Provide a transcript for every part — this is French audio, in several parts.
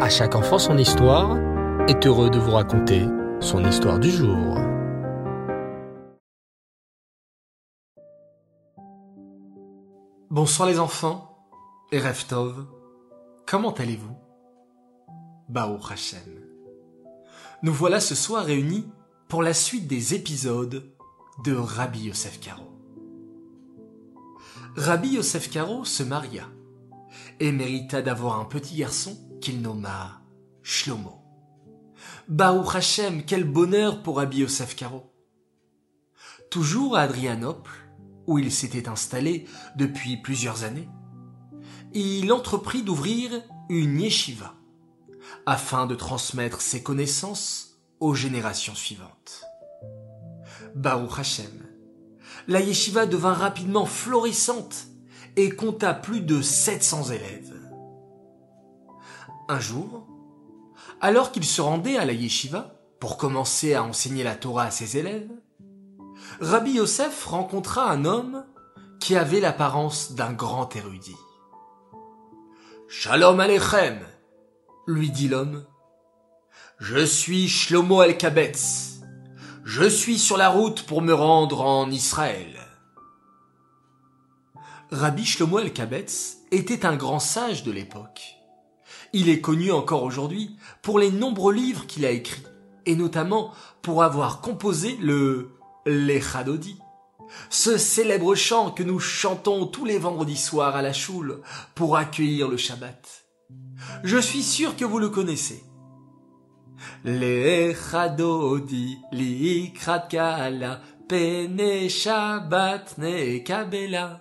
À chaque enfant son histoire est heureux de vous raconter son histoire du jour. Bonsoir les enfants et Reftov, comment allez-vous? Bao Hashem. Nous voilà ce soir réunis pour la suite des épisodes de Rabbi Yosef Karo. Rabbi Yosef Karo se maria et mérita d'avoir un petit garçon qu'il nomma Shlomo. Baou Hashem, quel bonheur pour Rabbi Yosef. Toujours à Adrianople, où il s'était installé depuis plusieurs années, il entreprit d'ouvrir une yeshiva afin de transmettre ses connaissances aux générations suivantes. Baruch Hashem, la yeshiva devint rapidement florissante et compta plus de 700 élèves. Un jour, alors qu'il se rendait à la yeshiva pour commencer à enseigner la Torah à ses élèves, Rabbi Yosef rencontra un homme qui avait l'apparence d'un grand érudit. Shalom Aleichem, lui dit l'homme. Je suis Shlomo El-Kabetz. Je suis sur la route pour me rendre en Israël. Rabbi Shlomo El-Kabetz était un grand sage de l'époque. Il est connu encore aujourd'hui pour les nombreux livres qu'il a écrits, et notamment pour avoir composé le l'Echadodi, ce célèbre chant que nous chantons tous les vendredis soirs à la choule pour accueillir le Shabbat. Je suis sûr que vous le connaissez. L'Echadodi likrat kala pene Shabbat ne.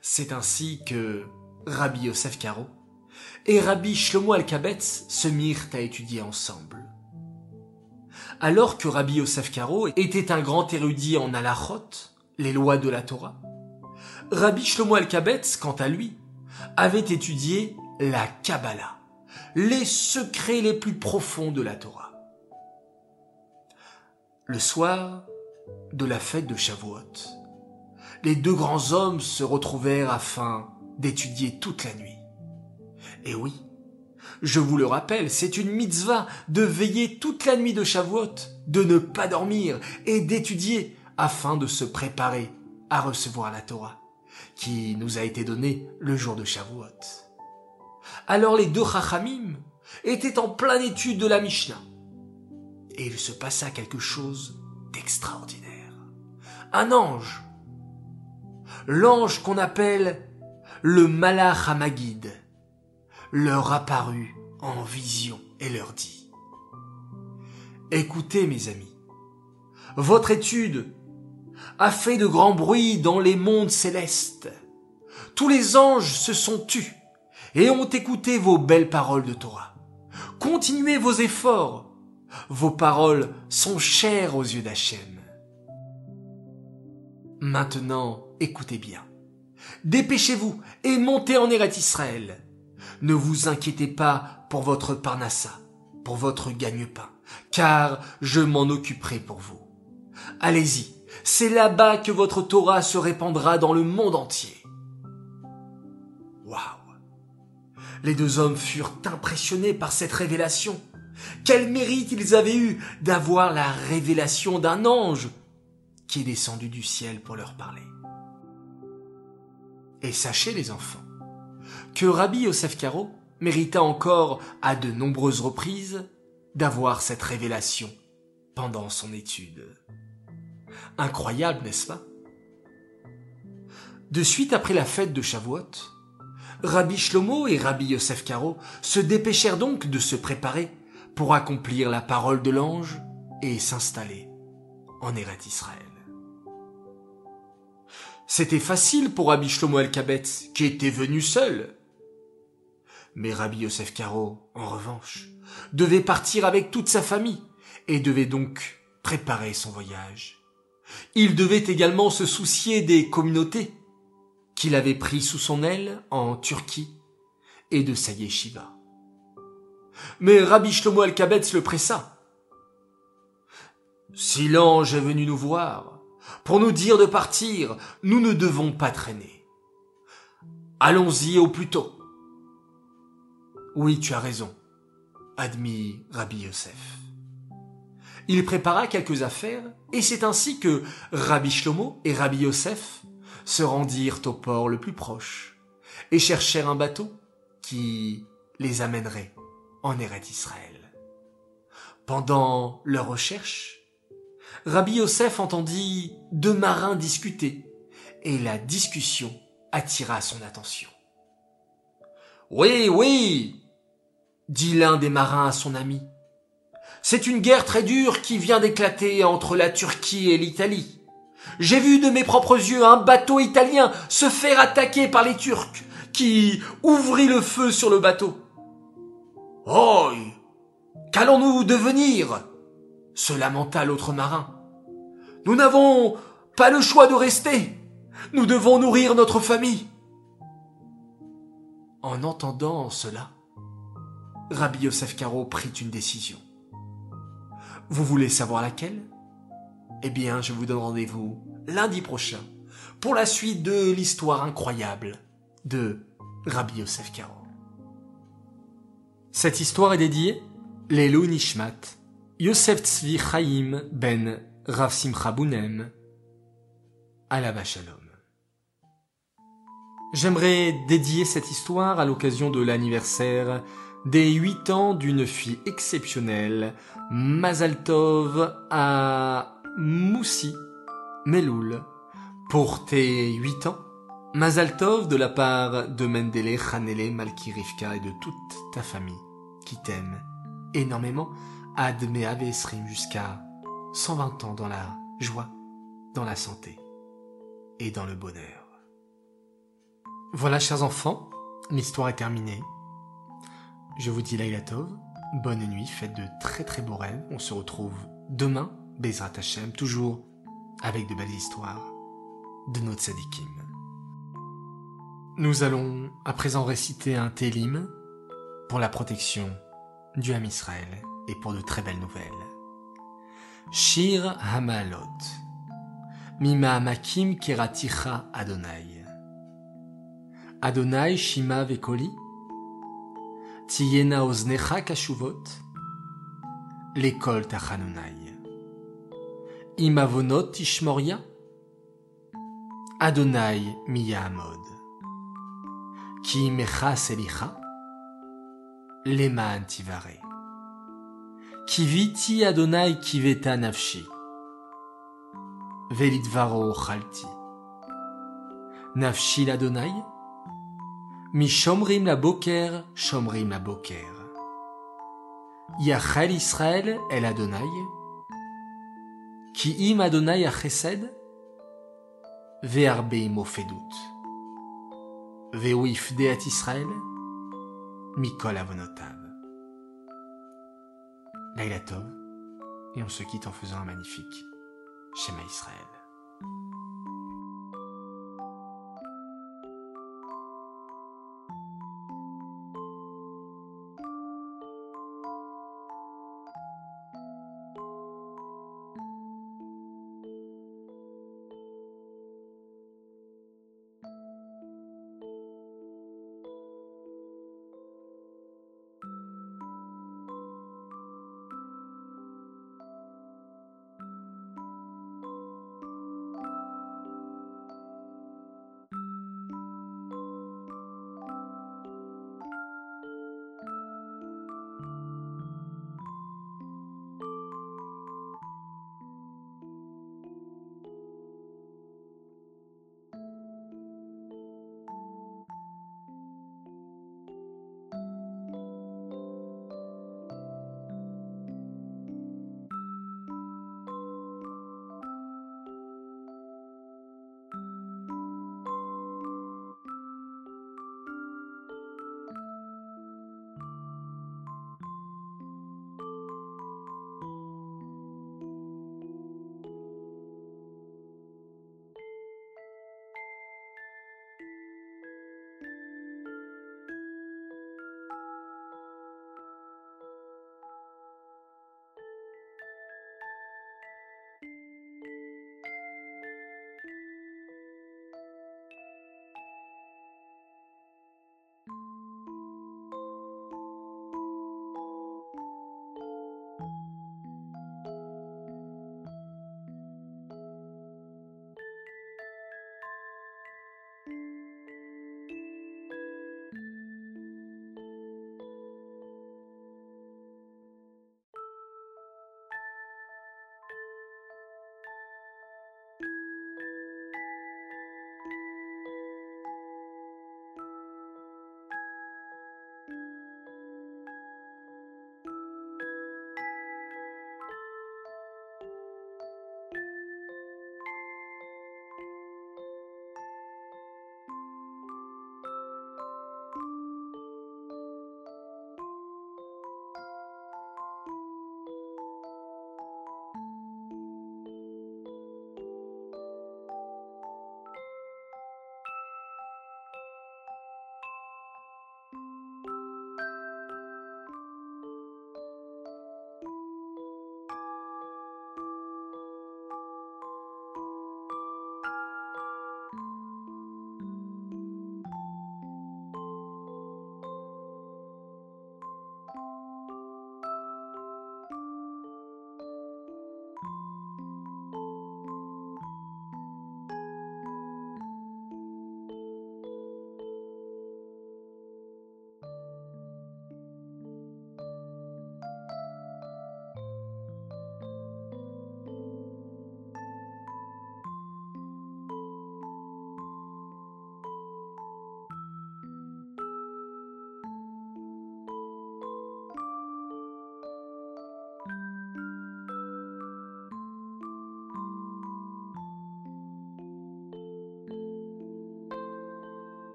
C'est ainsi que Rabbi Yosef Karo et Rabbi Shlomo Al-Kabetz se mirent à étudier ensemble. Alors que Rabbi Yosef Karo était un grand érudit en halachot, les lois de la Torah, Rabbi Shlomo Al-Kabetz, quant à lui, avait étudié la Kabbalah, les secrets les plus profonds de la Torah. Le soir de la fête de Shavuot, les deux grands hommes se retrouvèrent afin d'étudier toute la nuit. Et oui, je vous le rappelle, c'est une mitzvah de veiller toute la nuit de Shavuot, de ne pas dormir et d'étudier afin de se préparer à recevoir la Torah, qui nous a été donnée le jour de Shavuot. Alors les deux Chachamim étaient en pleine étude de la Mishnah. Et il se passa quelque chose d'extraordinaire. Un ange, l'ange qu'on appelle le Malach Hamagid, leur apparut en vision et leur dit Écoutez mes amis, votre étude a fait de grands bruits dans les mondes célestes. Tous les anges se sont tus et ont écouté vos belles paroles de Torah. Continuez vos efforts. Vos paroles sont chères aux yeux d'Hachem. Maintenant, écoutez bien. Dépêchez-vous et montez en Eretz Israël. Ne vous inquiétez pas pour votre parnassa, pour votre gagne-pain, car je m'en occuperai pour vous. Allez-y, c'est là-bas que votre Torah se répandra dans le monde entier. Waouh Les deux hommes furent impressionnés par cette révélation. Quel mérite ils avaient eu d'avoir la révélation d'un ange qui est descendu du ciel pour leur parler. Et sachez les enfants, que Rabbi Yosef Karo mérita encore à de nombreuses reprises d'avoir cette révélation pendant son étude. Incroyable, n'est-ce pas? De suite après la fête de Shavuot, Rabbi Shlomo et Rabbi Yosef Karo se dépêchèrent donc de se préparer pour accomplir la parole de l'ange et s'installer en Eretz Israël. C'était facile pour Rabbi Shlomo El-Kabetz, qui était venu seul. Mais Rabbi Yosef Karo, en revanche, devait partir avec toute sa famille et devait donc préparer son voyage. Il devait également se soucier des communautés qu'il avait pris sous son aile en Turquie et de sa yeshiva. Mais Rabbi Shlomo Al-Kabetz le pressa. Si l'ange est venu nous voir, pour nous dire de partir, nous ne devons pas traîner. Allons-y au plus tôt. Oui, tu as raison, admit Rabbi Yosef. Il prépara quelques affaires, et c'est ainsi que Rabbi Shlomo et Rabbi Yosef se rendirent au port le plus proche et cherchèrent un bateau qui les amènerait en Eretz Israël. Pendant leur recherche, Rabbi Yosef entendit deux marins discuter, et la discussion attira son attention. Oui, oui, dit l'un des marins à son ami. C'est une guerre très dure qui vient d'éclater entre la Turquie et l'Italie. J'ai vu de mes propres yeux un bateau italien se faire attaquer par les Turcs, qui ouvrit le feu sur le bateau. Oh Qu'allons-nous devenir? Se lamenta l'autre marin. Nous n'avons pas le choix de rester. Nous devons nourrir notre famille. En entendant cela, Rabbi Yosef Karo prit une décision. Vous voulez savoir laquelle? Eh bien, je vous donne rendez-vous lundi prochain pour la suite de l'histoire incroyable de Rabbi Yosef Karo. Cette histoire est dédiée Lelo Nishmat, Yosef Tzvi Chaim ben Rav Simcha Bounem, Shalom. J'aimerais dédier cette histoire à l'occasion de l'anniversaire des huit ans d'une fille exceptionnelle, Mazaltov à Moussi, Meloul. Pour tes huit ans, Mazaltov de la part de Mendele, Hanele, Malki Rivka et de toute ta famille qui t'aime énormément, Ad Meave Esrim jusqu'à 120 ans dans la joie, dans la santé et dans le bonheur. Voilà, chers enfants, l'histoire est terminée. Je vous dis Tov, bonne nuit, faites de très très beaux rêves. On se retrouve demain, Bezrat Hashem, toujours avec de belles histoires de notre sadikim. Nous allons à présent réciter un télim pour la protection du Ham Israël et pour de très belles nouvelles. Shir Hamalot Mima Makim Keraticha Adonai. Adonai Shima Vekoli Tiyena Oznecha Kashuvot L'école Tachanonai. Imavonot Ishmoria Adonai Miyahamod Ki Mecha Selicha Leman Tivare Kiviti Adonai Kiveta Nafshi. Velidvaro Chalti. Nafshi Adonai Mi Shomrim la Boker Shomrim la Boker. Yachel Israël El Adonai. Ki im Adonai Achesed. Ve'arbe Mofedut Ve'uif Deat Israël. Mikol Avonotav Laila Tov, et on se quitte en faisant un magnifique Shema Israël.